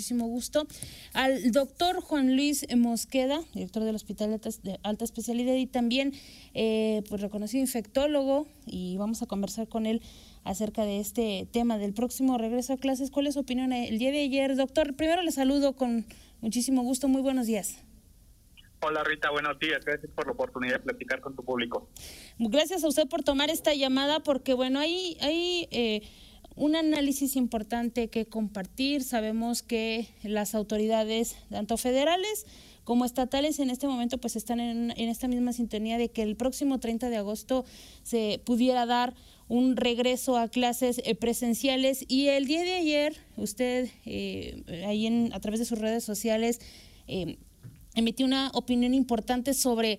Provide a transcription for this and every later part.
muchísimo gusto, al doctor Juan Luis Mosqueda, director del Hospital de Alta Especialidad y también eh, pues reconocido infectólogo y vamos a conversar con él acerca de este tema del próximo regreso a clases. ¿Cuál es su opinión el día de ayer? Doctor, primero le saludo con muchísimo gusto. Muy buenos días. Hola Rita, buenos días. Gracias por la oportunidad de platicar con tu público. Gracias a usted por tomar esta llamada porque, bueno, hay, hay eh, un análisis importante que compartir. Sabemos que las autoridades, tanto federales como estatales, en este momento pues están en, esta misma sintonía de que el próximo 30 de agosto se pudiera dar un regreso a clases eh, presenciales y el día de ayer usted eh, ahí en, a través de sus redes sociales eh, emitió una opinión importante sobre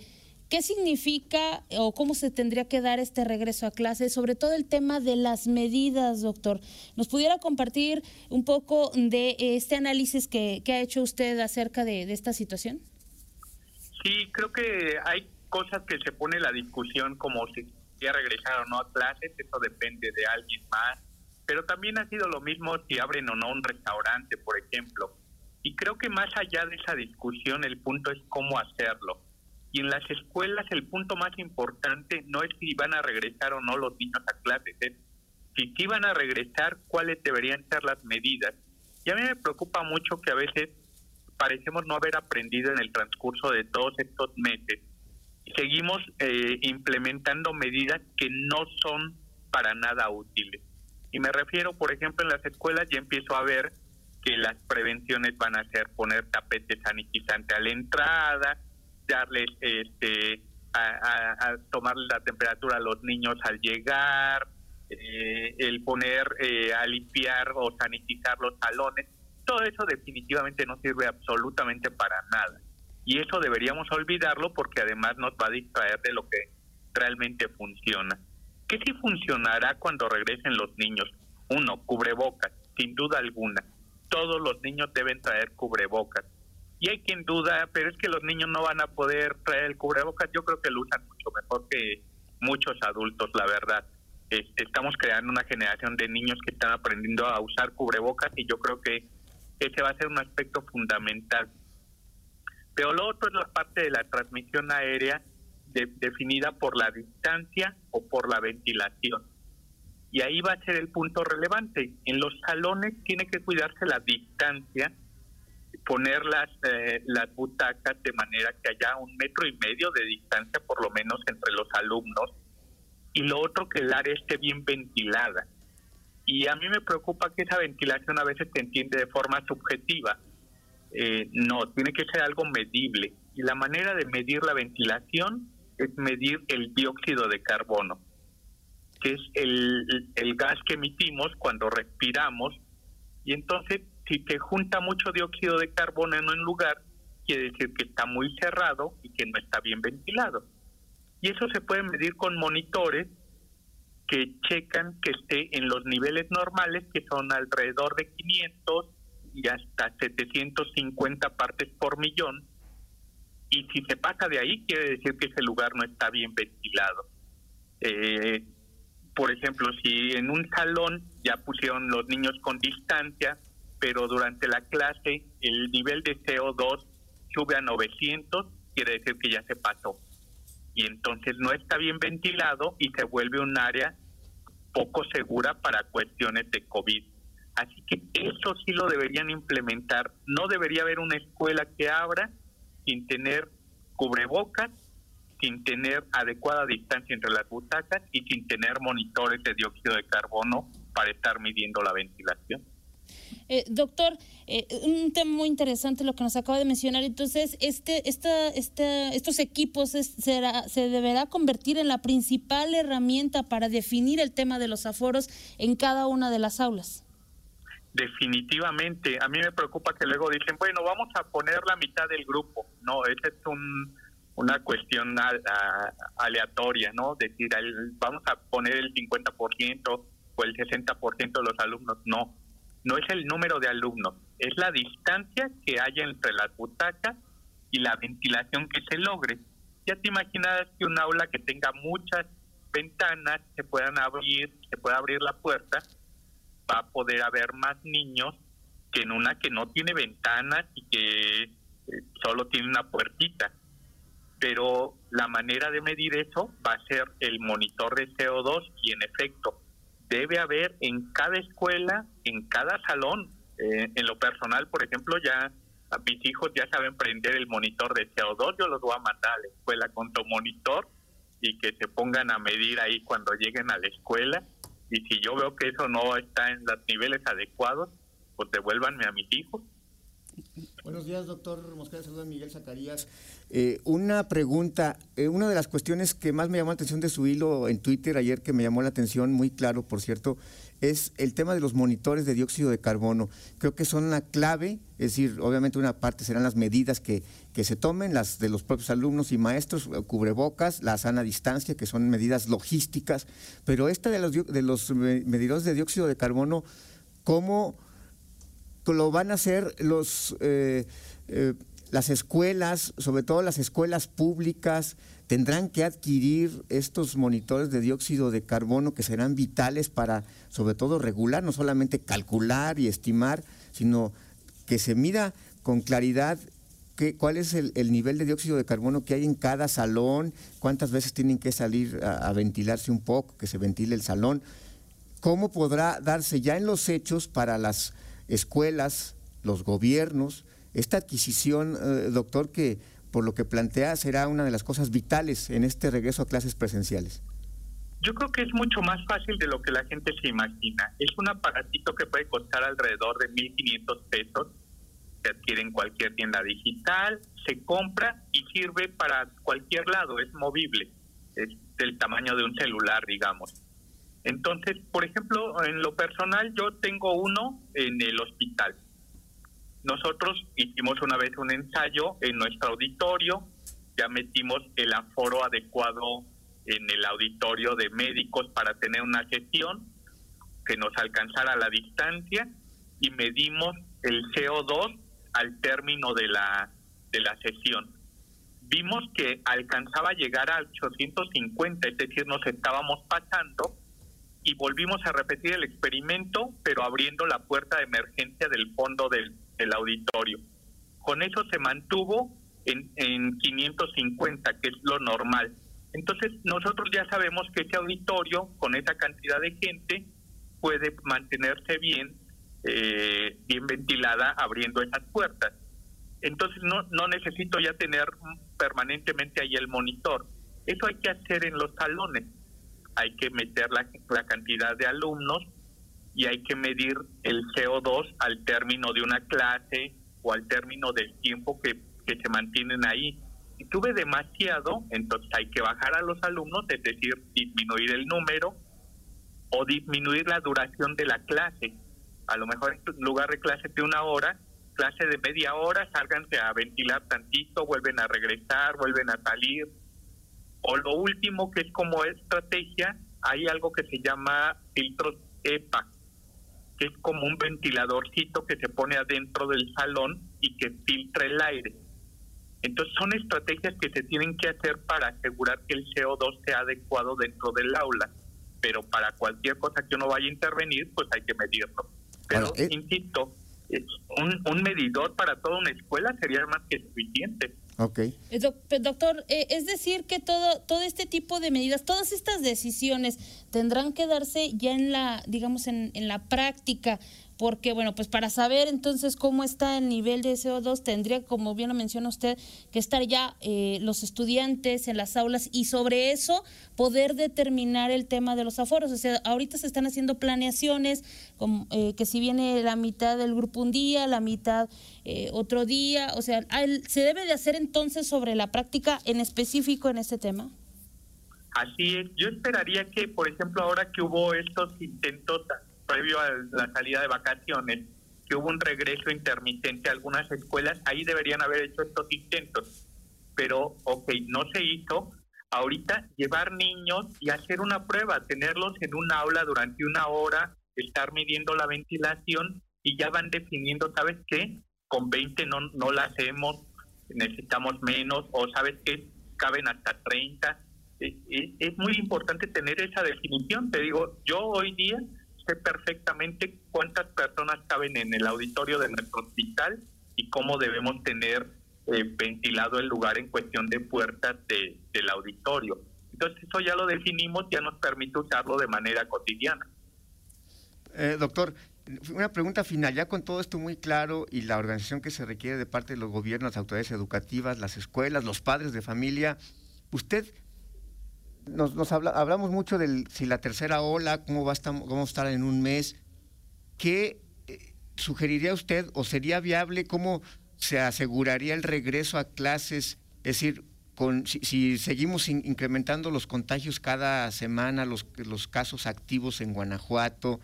qué significa o cómo se tendría que dar este regreso a clases, sobre todo el tema de las medidas, doctor. ¿Nos pudiera compartir un poco de este análisis que, ha hecho usted acerca de, de esta situación? Sí, creo que hay cosas que se pone la discusión como si ya regresar o no a clases, eso depende de alguien más. Pero también ha sido lo mismo si abren o no un restaurante, por ejemplo. Y creo que más allá de esa discusión, el punto es cómo hacerlo. Y en las escuelas el punto más importante no es si van a regresar o no los niños a clases, es si sí van a regresar, cuáles deberían ser las medidas. Y a mí me preocupa mucho que a veces parecemos no haber aprendido en el transcurso de todos estos meses seguimos eh, implementando medidas que no son para nada útiles. Y me refiero, por ejemplo, en las escuelas ya empiezo a ver que las prevenciones van a ser poner tapete sanitizante a la entrada, darles este a, tomar la temperatura a los niños al llegar, eh, el poner eh, a limpiar o sanitizar los salones, todo eso definitivamente no sirve absolutamente para nada. Y eso deberíamos olvidarlo porque además nos va a distraer de lo que realmente funciona. ¿Qué sí funcionará cuando regresen los niños? Uno, cubrebocas, sin duda alguna. Todos los niños deben traer cubrebocas. Y hay quien duda, pero es que los niños no van a poder traer el cubrebocas. Yo creo que lo usan mucho mejor que muchos adultos, la verdad. estamos creando una generación de niños que están aprendiendo a usar cubrebocas y yo creo que ese va a ser un aspecto fundamental pero lo otro es la parte de la transmisión aérea definida por la distancia o por la ventilación. Y ahí va a ser el punto relevante. En los salones tiene que cuidarse la distancia, poner las, eh, las butacas de manera que haya un metro y medio de distancia por lo menos entre los alumnos. Y lo otro que el área esté bien ventilada. Y a mí me preocupa que esa ventilación a veces se entiende de forma subjetiva eh, no, tiene que ser algo medible. Y la manera de medir la ventilación es medir el dióxido de carbono, que es el, gas que emitimos cuando respiramos. Y entonces, si se junta mucho dióxido de carbono en un lugar, quiere decir que está muy cerrado y que no está bien ventilado. Y eso se puede medir con monitores que checan que esté en los niveles normales, que son alrededor de 500 y hasta 750 partes por millón. Y si se pasa de ahí, quiere decir que ese lugar no está bien ventilado. Eh, por ejemplo, si en un salón ya pusieron los niños con distancia, pero durante la clase el nivel de CO2 sube a 900, quiere decir que ya se pasó. Y entonces no está bien ventilado y se vuelve un área poco segura para cuestiones de COVID. Así que eso sí lo deberían implementar. No debería haber una escuela que abra sin tener cubrebocas, sin tener adecuada distancia entre las butacas y sin tener monitores de dióxido de carbono para estar midiendo la ventilación. Eh, doctor, eh, un tema muy interesante lo que nos acaba de mencionar. Entonces, este, esta, esta, estos equipos será, se deberá convertir en la principal herramienta para definir el tema de los aforos en cada una de las aulas definitivamente. A mí me preocupa que luego dicen, bueno, vamos a poner la mitad del grupo. No, esa es un, una cuestión aleatoria, ¿no? Decir, vamos a poner el 50% o el 60% de los alumnos. No, no es el número de alumnos, es la distancia que haya entre las butacas y la ventilación que se logre. Ya te imaginas que un aula que tenga muchas ventanas se puedan abrir, se pueda abrir la puerta va a poder haber más niños que en una que no tiene ventanas y que eh, solo tiene una puertita. Pero la manera de medir eso va a ser el monitor de CO2 y en efecto debe haber en cada escuela, en cada salón, eh, en lo personal, por ejemplo, ya mis hijos ya saben prender el monitor de CO2, yo los voy a mandar a la escuela con tu monitor y que se pongan a medir ahí cuando lleguen a la escuela y si yo veo que eso no está en los niveles adecuados, pues devuélvanme a mis hijos. Buenos días, doctor Mosquera. Saludos, Miguel Zacarías. Eh, una pregunta. Eh, una de las cuestiones que más me llamó la atención de su hilo en Twitter ayer, que me llamó la atención, muy claro, por cierto, es el tema de los monitores de dióxido de carbono. Creo que son una clave, es decir, obviamente una parte serán las medidas que, que se tomen, las de los propios alumnos y maestros, eh, cubrebocas, la sana distancia, que son medidas logísticas, pero esta de los, de los medidores de dióxido de carbono, ¿cómo lo van a hacer los, eh, eh, las escuelas, sobre todo las escuelas públicas, tendrán que adquirir estos monitores de dióxido de carbono que serán vitales para, sobre todo, regular, no solamente calcular y estimar, sino que se mida con claridad qué, cuál es el, nivel de dióxido de carbono que hay en cada salón, cuántas veces tienen que salir a ventilarse un poco, que se ventile el salón, cómo podrá darse ya en los hechos para las escuelas, los gobiernos, esta adquisición, eh, doctor, que por lo que plantea será una de las cosas vitales en este regreso a clases presenciales? Yo creo que es mucho más fácil de lo que la gente se imagina. Es un aparatito que puede costar alrededor de 1.500 pesos. Se adquiere en cualquier tienda digital, se compra y sirve para cualquier lado, es movible, es del tamaño de un celular, digamos. Entonces, por ejemplo, en lo personal yo tengo uno en el hospital. Nosotros hicimos una vez un ensayo en nuestro auditorio, ya metimos el aforo adecuado en el auditorio de médicos para tener una sesión que nos alcanzara la distancia y medimos el CO2 al término de la, de la sesión. Vimos que alcanzaba a llegar a 850, es decir, nos estábamos pasando y volvimos a repetir el experimento, pero abriendo la puerta de emergencia del fondo del, auditorio. Con eso se mantuvo en, en 550, que es lo normal. Entonces nosotros ya sabemos que ese auditorio, con esa cantidad de gente, puede mantenerse bien, eh, bien ventilada abriendo esas puertas. Entonces no, no necesito ya tener permanentemente ahí el monitor. Eso hay que hacer en los salones hay que meter la, cantidad de alumnos y hay que medir el CO2 al término de una clase o al término del tiempo que, que se mantienen ahí. Si tuve demasiado, entonces hay que bajar a los alumnos, es decir, disminuir el número o disminuir la duración de la clase. A lo mejor en lugar de clase de una hora, clase de media hora, sálganse a ventilar tantito, vuelven a regresar, vuelven a salir, o lo último que es como estrategia, hay algo que se llama filtros EPA, que es como un ventiladorcito que se pone adentro del salón y que filtra el aire. Entonces son estrategias que se tienen que hacer para asegurar que el CO2 sea adecuado dentro del aula. Pero para cualquier cosa que uno vaya a intervenir, pues hay que medirlo. Pero, eh, insisto, un, un medidor para toda una escuela sería más que suficiente. Ok. Eh, doctor, eh, es decir que todo, todo este tipo de medidas, todas estas decisiones tendrán que darse ya en la, digamos, en, en la práctica porque bueno, pues para saber entonces cómo está el nivel de CO2 tendría, como bien lo menciona usted, que estar ya eh, los estudiantes en las aulas y sobre eso poder determinar el tema de los aforos. O sea, ahorita se están haciendo planeaciones, como, eh, que si viene la mitad del grupo un día, la mitad eh, otro día, o sea, ¿se debe de hacer entonces sobre la práctica en específico en este tema? Así es, yo esperaría que, por ejemplo, ahora que hubo estos intentos previo a la salida de vacaciones, que hubo un regreso intermitente a algunas escuelas, ahí deberían haber hecho estos intentos. Pero, ok, no se hizo. Ahorita llevar niños y hacer una prueba, tenerlos en un aula durante una hora, estar midiendo la ventilación y ya van definiendo, ¿sabes qué? Con 20 no, no la hacemos, necesitamos menos, o ¿sabes qué? Caben hasta 30. Es, es muy importante tener esa definición. Te digo, yo hoy día perfectamente cuántas personas caben en el auditorio de nuestro hospital y cómo debemos tener eh, ventilado el lugar en cuestión de puertas de, del auditorio. Entonces eso ya lo definimos, ya nos permite usarlo de manera cotidiana. Eh, doctor, una pregunta final, ya con todo esto muy claro y la organización que se requiere de parte de los gobiernos, las autoridades educativas, las escuelas, los padres de familia, usted nos, nos habla, hablamos mucho de si la tercera ola, cómo va a estar, cómo estar en un mes, ¿qué eh, sugeriría usted o sería viable, cómo se aseguraría el regreso a clases? Es decir, con, si, seguimos incrementando los contagios cada semana, los, los casos activos en Guanajuato,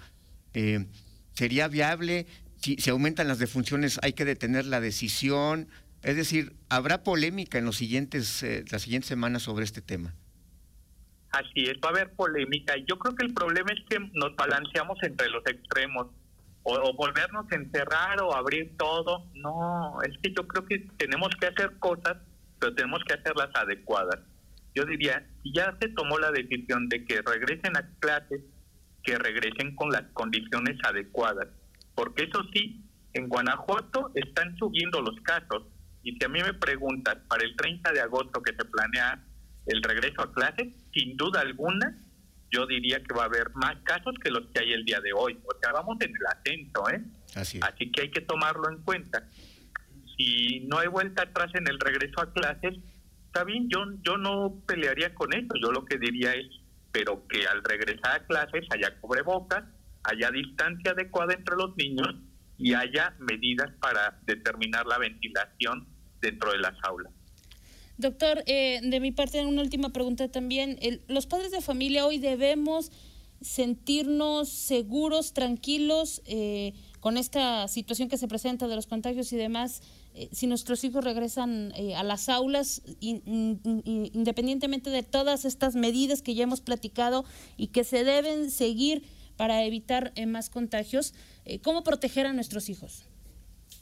eh, ¿sería viable? Si se aumentan las defunciones, hay que detener la decisión. Es decir, ¿habrá polémica en los siguientes, eh, las siguientes semanas sobre este tema? Así es, va a haber polémica. Yo creo que el problema es que nos balanceamos entre los extremos. O, volvernos a encerrar o abrir todo. No, es que yo creo que tenemos que hacer cosas, pero tenemos que hacerlas adecuadas. Yo diría, si ya se tomó la decisión de que regresen a clases, que regresen con las condiciones adecuadas. Porque eso sí, en Guanajuato están subiendo los casos. Y si a mí me preguntas, para el 30 de agosto que se planea el regreso a clases, sin duda alguna, yo diría que va a haber más casos que los que hay el día de hoy. O sea, vamos en el ascenso, ¿eh? Así, Así que hay que tomarlo en cuenta. Si no hay vuelta atrás en el regreso a clases, está bien, yo, yo no pelearía con eso. Yo lo que diría es, pero que al regresar a clases haya cubrebocas, haya distancia adecuada entre los niños y haya medidas para determinar la ventilación dentro de las aulas. Doctor, eh, de mi parte, una última pregunta también. los padres de familia hoy debemos sentirnos seguros, tranquilos eh, con esta situación que se presenta de los contagios y demás. Eh, si nuestros hijos regresan a las aulas, independientemente de todas estas medidas que ya hemos platicado y que se deben seguir para evitar más contagios, ¿cómo proteger a nuestros hijos?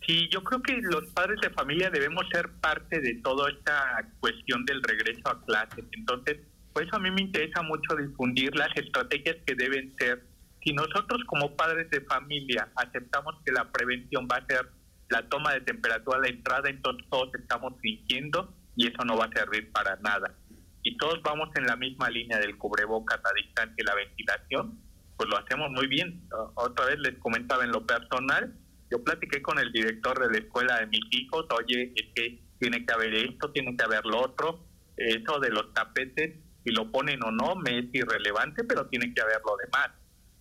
Sí, yo creo que los padres de familia debemos ser parte de toda esta cuestión del regreso a clases. Entonces, por eso a mí me interesa mucho difundir las estrategias que deben ser. Si nosotros como padres de familia aceptamos que la prevención va a ser la toma de temperatura a la entrada, entonces todos estamos fingiendo y eso no va a servir para nada. Y todos vamos en la misma línea del cubrebocas, la distancia y la ventilación, pues lo hacemos muy bien. Otra vez les comentaba en lo personal, yo platiqué con el director de la escuela de mis hijos, oye, es que tiene que haber esto, tiene que haber lo otro, eso de los tapetes, si lo ponen o no, me es irrelevante, pero tiene que haber lo demás.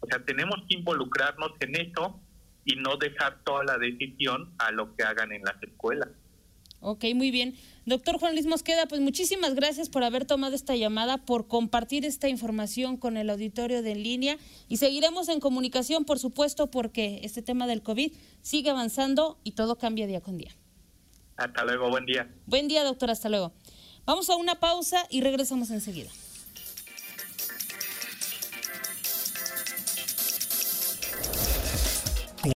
O sea, tenemos que involucrarnos en eso y no dejar toda la decisión a lo que hagan en las escuelas. Ok, muy bien. Doctor Juan Luis Mosqueda, pues muchísimas gracias por haber tomado esta llamada, por compartir esta información con el auditorio de en línea y seguiremos en comunicación, por supuesto, porque este tema del COVID sigue avanzando y todo cambia día con día. Hasta luego, buen día. Buen día, doctor, hasta luego. Vamos a una pausa y regresamos enseguida.